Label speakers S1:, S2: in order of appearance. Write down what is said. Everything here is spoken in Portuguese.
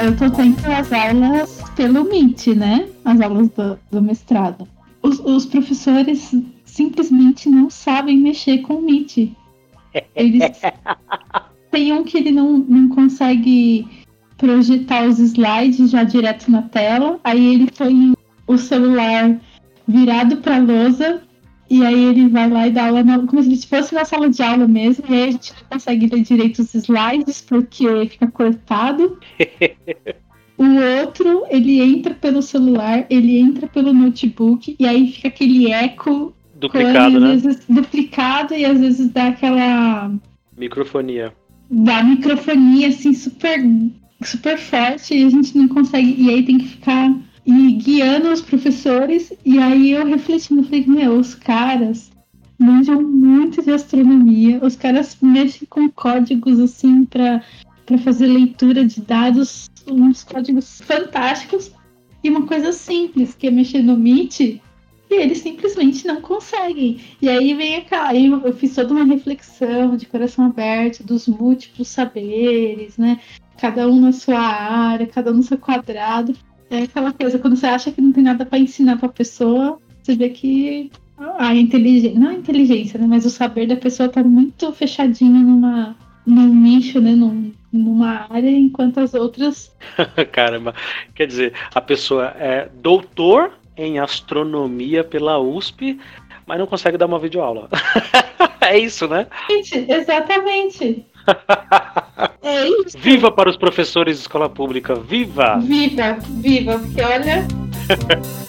S1: eu tô tendo as aulas pelo Meet, né? As aulas do, do mestrado. Os, os professores simplesmente não sabem mexer com o Meet. Eles tem um que ele não, não consegue projetar os slides já direto na tela. Aí ele põe o celular virado para a lousa e aí ele vai lá e dá aula na, como se fosse na sala de aula mesmo. E aí a gente não consegue ler direito os slides porque fica cortado. o outro, ele entra pelo celular, ele entra pelo notebook e aí fica aquele eco
S2: duplicado,
S1: né? Vezes, duplicado e às vezes dá aquela
S2: microfonia.
S1: Dá microfonia assim super super forte e a gente não consegue e aí tem que ficar e guiando os professores. E aí eu refletindo, falei, meu, os caras manjam muito de astronomia, os caras mexem com códigos assim para fazer leitura de dados, uns códigos fantásticos. E uma coisa simples, que é mexer no Meet, e eles simplesmente não conseguem. E aí vem aquela. Aí eu fiz toda uma reflexão de coração aberto dos múltiplos saberes, né? Cada um na sua área, cada um no seu quadrado. É aquela coisa, quando você acha que não tem nada para ensinar para a pessoa, você vê que a inteligência, não a inteligência, né, mas o saber da pessoa tá muito fechadinho numa num nicho, né, num, numa área, enquanto as outras.
S2: Caramba, quer dizer, a pessoa é doutor em astronomia pela USP, mas não consegue dar uma videoaula. é isso, né?
S1: Exatamente. É isso.
S2: Viva para os professores de escola pública, viva!
S1: Viva, viva, porque olha.